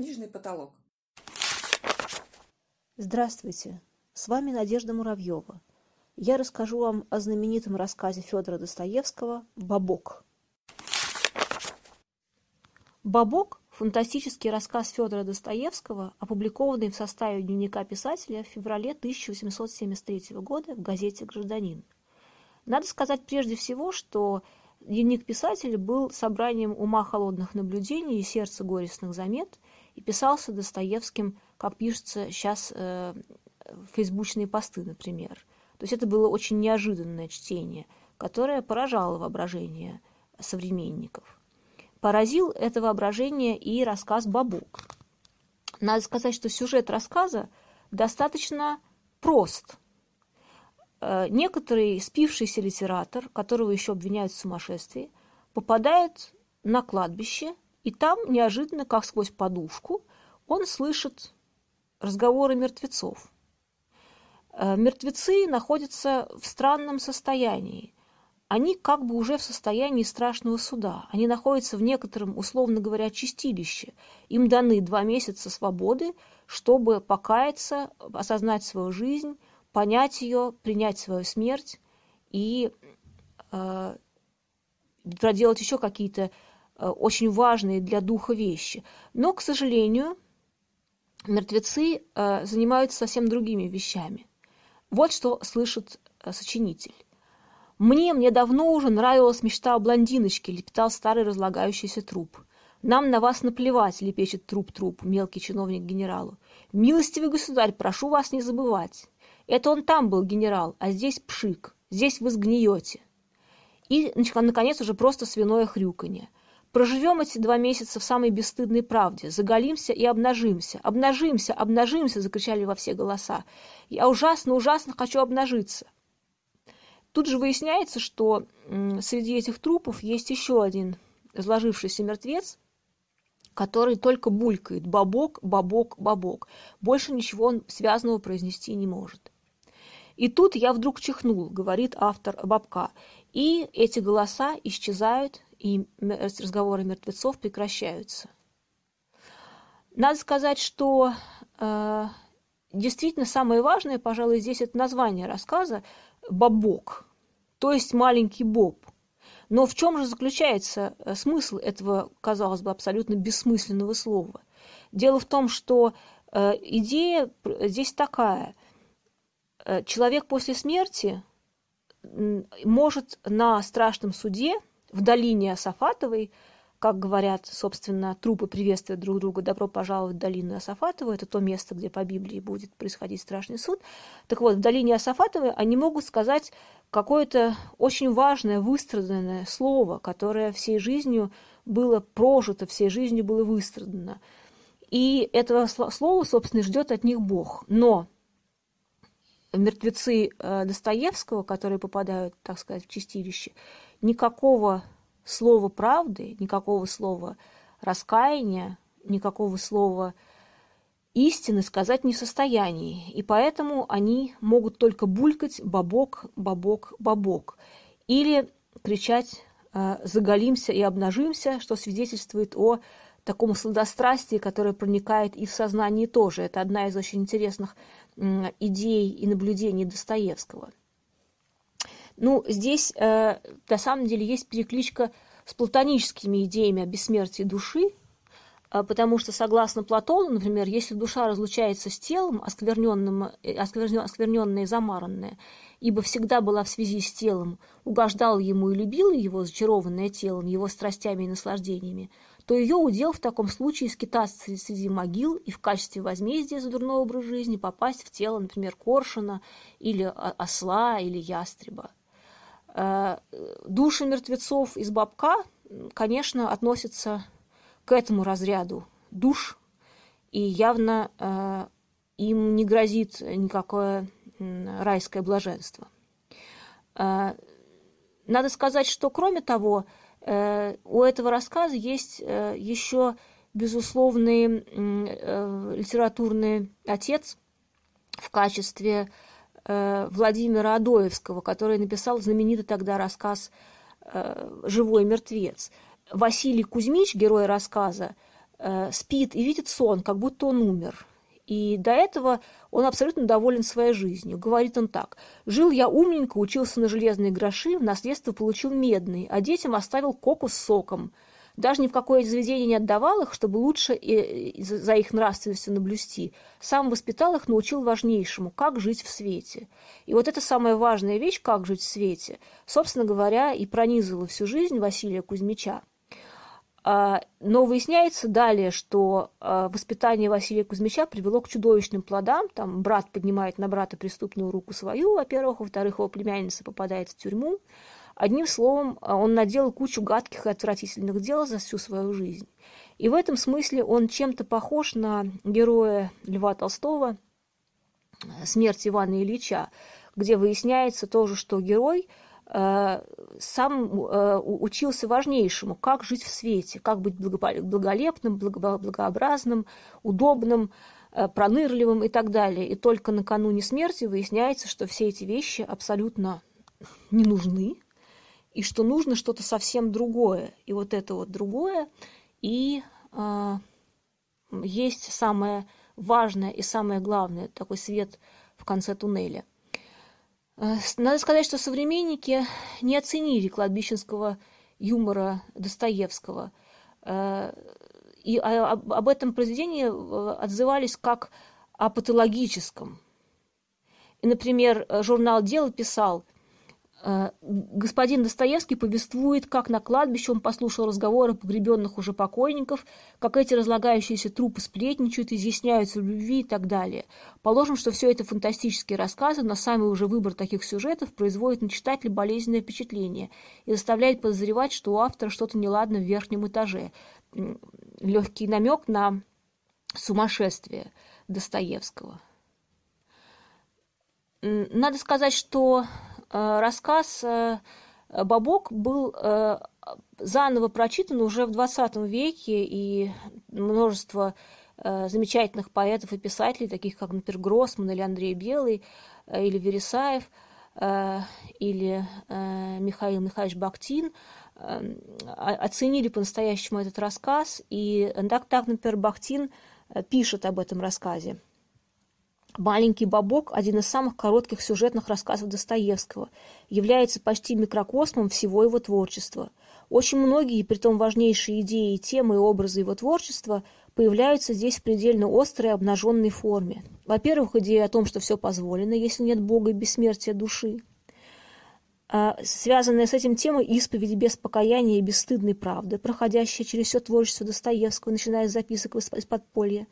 Книжный потолок. Здравствуйте, с вами Надежда Муравьева. Я расскажу вам о знаменитом рассказе Федора Достоевского «Бабок». «Бабок» – фантастический рассказ Федора Достоевского, опубликованный в составе дневника писателя в феврале 1873 года в газете «Гражданин». Надо сказать прежде всего, что дневник писателя был собранием ума холодных наблюдений и сердца горестных замет и писался Достоевским, как пишется сейчас э, фейсбучные посты, например. То есть это было очень неожиданное чтение, которое поражало воображение современников. Поразил это воображение и рассказ «Бабок». Надо сказать, что сюжет рассказа достаточно прост. Э, некоторый спившийся литератор, которого еще обвиняют в сумасшествии, попадает на кладбище, и там неожиданно, как сквозь подушку, он слышит разговоры мертвецов. Э, мертвецы находятся в странном состоянии. Они как бы уже в состоянии страшного суда. Они находятся в некотором, условно говоря, чистилище. Им даны два месяца свободы, чтобы покаяться, осознать свою жизнь, понять ее, принять свою смерть и э, проделать еще какие-то очень важные для духа вещи. Но, к сожалению, мертвецы э, занимаются совсем другими вещами. Вот что слышит э, сочинитель. «Мне, мне давно уже нравилась мечта о блондиночке», — лепетал старый разлагающийся труп. «Нам на вас наплевать», — лепечет труп-труп, мелкий чиновник генералу. «Милостивый государь, прошу вас не забывать. Это он там был генерал, а здесь пшик, здесь вы сгниете». И, наконец, уже просто свиное хрюканье. Проживем эти два месяца в самой бесстыдной правде, заголимся и обнажимся. Обнажимся, обнажимся, закричали во все голоса. Я ужасно, ужасно хочу обнажиться. Тут же выясняется, что среди этих трупов есть еще один изложившийся мертвец, который только булькает «бабок, бабок, бабок». Больше ничего он связанного произнести не может. И тут я вдруг чихнул, говорит автор Бабка, и эти голоса исчезают, и разговоры мертвецов прекращаются. Надо сказать, что э, действительно самое важное, пожалуй, здесь это название рассказа «Бобок», то есть «маленький Боб». Но в чем же заключается э, смысл этого, казалось бы, абсолютно бессмысленного слова? Дело в том, что э, идея здесь такая. Э, человек после смерти может на страшном суде в долине Асафатовой, как говорят, собственно, трупы приветствуют друг друга, добро пожаловать в долину Асафатову, это то место, где по Библии будет происходить страшный суд. Так вот, в долине Асафатовой они могут сказать какое-то очень важное, выстраданное слово, которое всей жизнью было прожито, всей жизнью было выстрадано. И этого слова, собственно, ждет от них Бог. Но мертвецы э, Достоевского, которые попадают, так сказать, в чистилище, никакого слова правды, никакого слова раскаяния, никакого слова истины сказать не в состоянии. И поэтому они могут только булькать «бабок, бабок, бабок» или кричать э, «заголимся и обнажимся», что свидетельствует о таком сладострастии, которое проникает и в сознание тоже. Это одна из очень интересных идей и наблюдений Достоевского – ну, здесь э, на самом деле есть перекличка с платоническими идеями о бессмертии души, э, потому что, согласно Платону, например, если душа разлучается с телом, оскверненным, э, оскверненное и замаранное, ибо всегда была в связи с телом, угождала ему и любила его, зачарованное телом, его страстями и наслаждениями, то ее удел в таком случае скитаться среди могил и в качестве возмездия за дурной образ жизни попасть в тело, например, коршуна или осла или ястреба. Э, души мертвецов из бабка, конечно, относятся к этому разряду душ, и явно э, им не грозит никакое райское блаженство. Э, надо сказать, что кроме того, у этого рассказа есть еще безусловный литературный отец в качестве Э, Владимира Адоевского, который написал знаменитый тогда рассказ э, «Живой мертвец». Василий Кузьмич, герой рассказа, э, спит и видит сон, как будто он умер. И до этого он абсолютно доволен своей жизнью. Говорит он так. «Жил я умненько, учился на железные гроши, в наследство получил медный, а детям оставил коку с соком. Даже ни в какое заведение не отдавал их, чтобы лучше и за их нравственностью наблюсти. Сам воспитал их, научил важнейшему – как жить в свете. И вот эта самая важная вещь – как жить в свете, собственно говоря, и пронизывала всю жизнь Василия Кузьмича. А, но выясняется далее, что а, воспитание Василия Кузьмича привело к чудовищным плодам. Там брат поднимает на брата преступную руку свою, во-первых, во-вторых, его племянница попадает в тюрьму. Одним словом, а, он наделал кучу гадких и отвратительных дел за всю свою жизнь. И в этом смысле он чем-то похож на героя Льва Толстого «Смерть Ивана Ильича», где выясняется тоже, что герой – сам э, учился важнейшему, как жить в свете, как быть благолепным, благообразным, удобным, э, пронырливым и так далее. И только накануне смерти выясняется, что все эти вещи абсолютно не нужны, и что нужно что-то совсем другое. И вот это вот другое и э, есть самое важное и самое главное, такой свет в конце туннеля. Э, надо сказать, что современники не оценили кладбищенского юмора Достоевского. Э, и об этом произведении э, отзывались как о патологическом. И, например, журнал «Дело» писал – господин Достоевский повествует, как на кладбище он послушал разговоры погребенных уже покойников, как эти разлагающиеся трупы сплетничают, изъясняются в любви и так далее. Положим, что все это фантастические рассказы, но самый уже выбор таких сюжетов производит на читателя болезненное впечатление и заставляет подозревать, что у автора что-то неладно в верхнем этаже. Легкий намек на сумасшествие Достоевского. Надо сказать, что Э, рассказ э, «Бабок» был э, заново прочитан уже в XX веке, и множество замечательных поэтов и писателей, таких как, например, Гроссман или Андрей Белый, или Вересаев, или Михаил Михайлович Бактин, оценили по-настоящему этот рассказ, и так, так, например, Бахтин пишет об этом рассказе. «Маленький бобок» – один из самых коротких сюжетных рассказов Достоевского, является почти микрокосмом всего его творчества. Очень многие, притом важнейшие идеи, темы и образы его творчества появляются здесь в предельно острой обнаженной форме. Во-первых, идея о том, что все позволено, если нет Бога и бессмертия души. А, связанная с этим тема исповеди без покаяния и бесстыдной правды, проходящая через все творчество Достоевского, начиная с записок из подполья.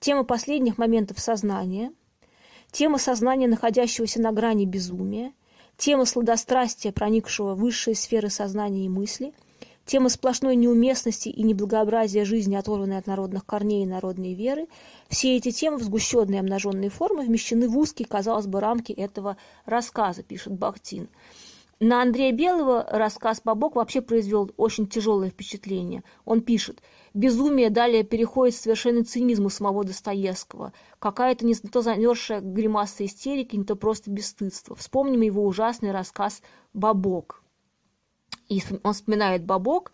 Тема последних моментов сознания – Тема сознания, находящегося на грани безумия, тема сладострастия, проникшего в высшие сферы сознания и мысли, тема сплошной неуместности и неблагообразия жизни, оторванной от народных корней и народной веры, все эти темы в сгущенной обнаженной форме вмещены в узкие, казалось бы, рамки этого рассказа, пишет Бахтин. На Андрея Белого рассказ «Бабок» вообще произвел очень тяжелое впечатление. Он пишет – Безумие далее переходит в совершенный цинизм у самого Достоевского. Какая-то не то замерзшая гримаса истерики, не то просто бесстыдство. Вспомним его ужасный рассказ «Бабок». И он вспоминает «Бабок»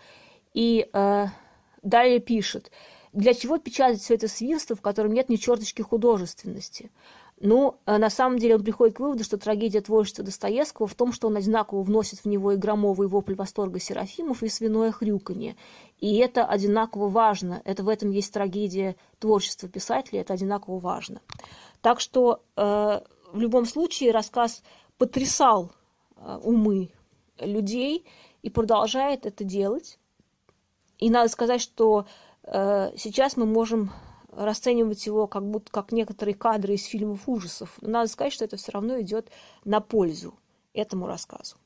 и э, далее пишет. Для чего печатать все это свинство, в котором нет ни черточки художественности? Ну, э, на самом деле он приходит к выводу, что трагедия творчества Достоевского в том, что он одинаково вносит в него и громовый вопль восторга Серафимов, и свиное хрюканье. И это одинаково важно. Это в этом есть трагедия творчества писателя, это одинаково важно. Так что э, в любом случае рассказ потрясал э, умы людей и продолжает это делать. И надо сказать, что э, сейчас мы можем расценивать его как будто как некоторые кадры из фильмов ужасов. Но надо сказать, что это все равно идет на пользу этому рассказу.